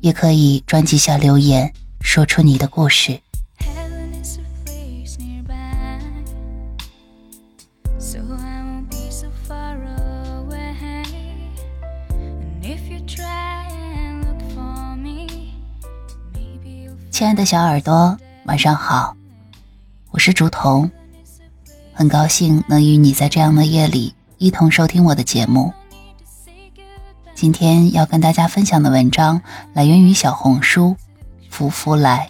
也可以专辑下留言，说出你的故事。亲爱的小耳朵，晚上好，我是竹童，很高兴能与你在这样的夜里一同收听我的节目。今天要跟大家分享的文章来源于小红书“福福来”，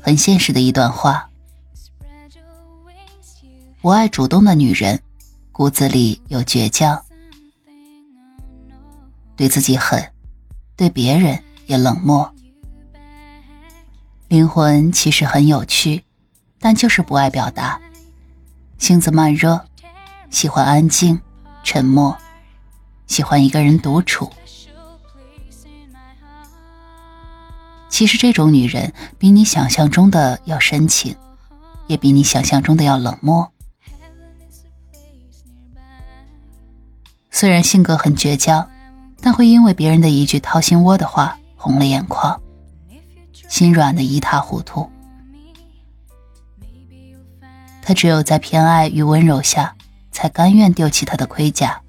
很现实的一段话。我爱主动的女人，骨子里有倔强，对自己狠，对别人也冷漠，灵魂其实很有趣。但就是不爱表达，性子慢热，喜欢安静、沉默，喜欢一个人独处。其实这种女人比你想象中的要深情，也比你想象中的要冷漠。虽然性格很倔强，但会因为别人的一句掏心窝的话红了眼眶，心软的一塌糊涂。他只有在偏爱与温柔下，才甘愿丢弃他的盔甲。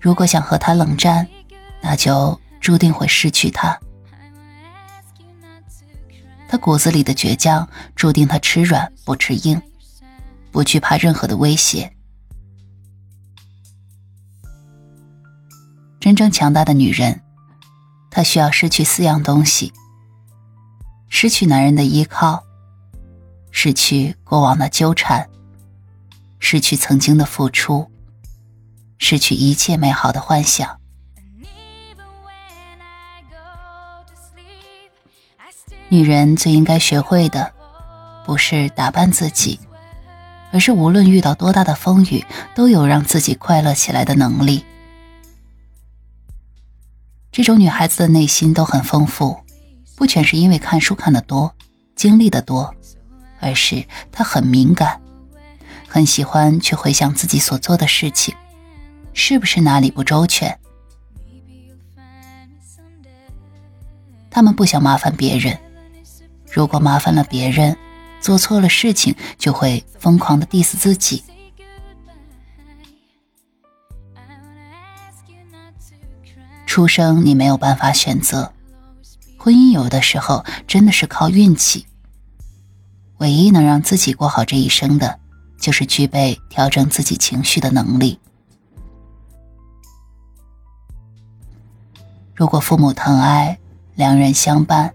如果想和他冷战，那就注定会失去他。他骨子里的倔强，注定他吃软不吃硬，不惧怕任何的威胁。真正强大的女人，她需要失去四样东西。失去男人的依靠，失去过往的纠缠，失去曾经的付出，失去一切美好的幻想。女人最应该学会的，不是打扮自己，而是无论遇到多大的风雨，都有让自己快乐起来的能力。这种女孩子的内心都很丰富。不全是因为看书看得多，经历的多，而是他很敏感，很喜欢去回想自己所做的事情，是不是哪里不周全？他们不想麻烦别人，如果麻烦了别人，做错了事情就会疯狂的 diss 自己。出生你没有办法选择。婚姻有的时候真的是靠运气。唯一能让自己过好这一生的，就是具备调整自己情绪的能力。如果父母疼爱，两人相伴，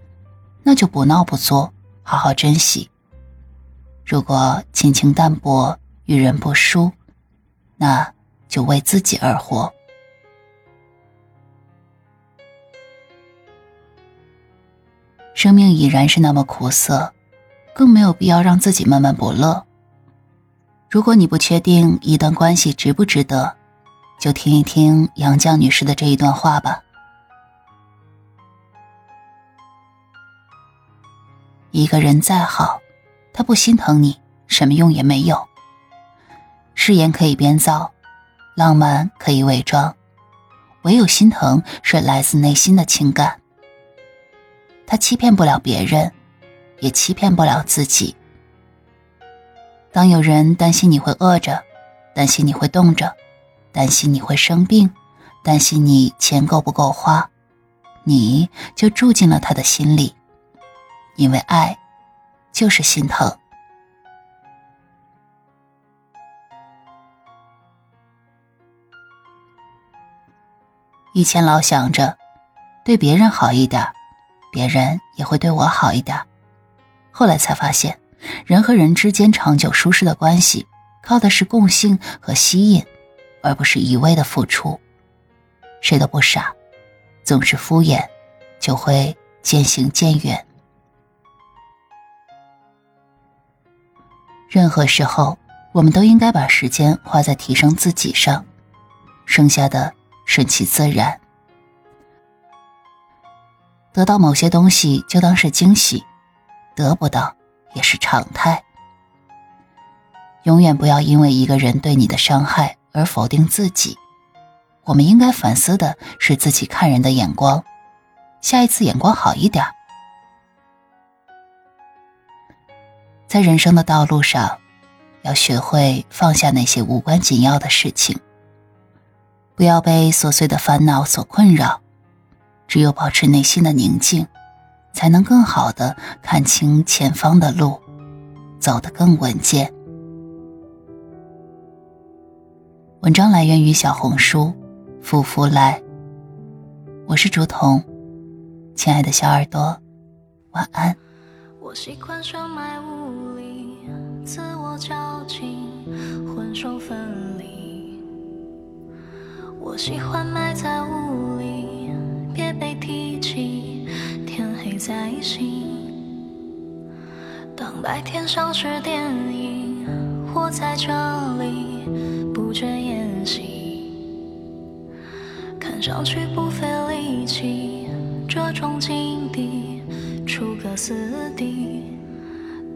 那就不闹不作，好好珍惜。如果亲情淡薄，与人不淑，那就为自己而活。生命已然是那么苦涩，更没有必要让自己闷闷不乐。如果你不确定一段关系值不值得，就听一听杨绛女士的这一段话吧。一个人再好，他不心疼你，什么用也没有。誓言可以编造，浪漫可以伪装，唯有心疼是来自内心的情感。他欺骗不了别人，也欺骗不了自己。当有人担心你会饿着，担心你会冻着，担心你会生病，担心你钱够不够花，你就住进了他的心里。因为爱，就是心疼。以前老想着，对别人好一点。别人也会对我好一点，后来才发现，人和人之间长久舒适的关系，靠的是共性和吸引，而不是一味的付出。谁都不傻，总是敷衍，就会渐行渐远。任何时候，我们都应该把时间花在提升自己上，剩下的顺其自然。得到某些东西就当是惊喜，得不到也是常态。永远不要因为一个人对你的伤害而否定自己。我们应该反思的是自己看人的眼光，下一次眼光好一点。在人生的道路上，要学会放下那些无关紧要的事情，不要被琐碎的烦恼所困扰。只有保持内心的宁静，才能更好的看清前方的路，走得更稳健。文章来源于小红书“夫妇来”，我是竹筒，亲爱的小耳朵，晚安。我习惯深埋雾里，自我较劲，魂兽分离。我喜欢埋在雾里，当白天像是电影，我在这里不倦演戏，看上去不费力气，这种境地。出个死地，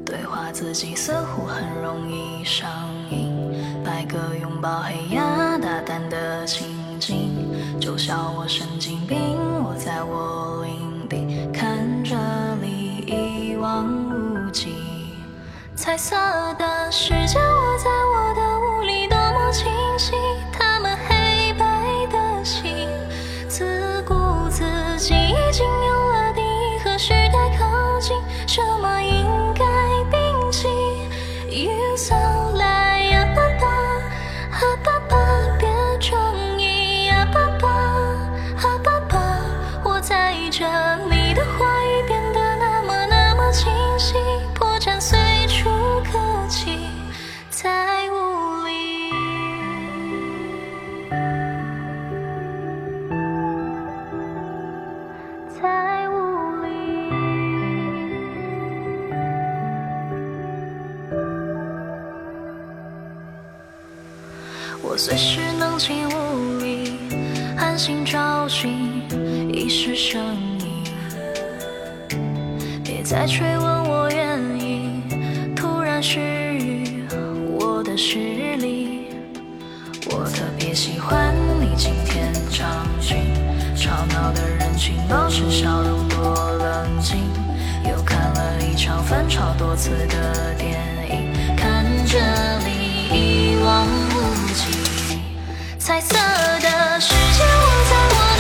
对话自己似乎很容易上瘾。摆个拥抱黑压大胆的情景，就笑我神经病。我在我领地，看彩色的世界，我在我的屋里我随时能进屋里，安心找寻遗失声音。别再追问我原因，突然失语我的视力。我特别喜欢你今天场景，吵闹的人群保持笑容多冷静。又看了一场翻炒多次的电影，看着你一望无际，彩色的世界我在我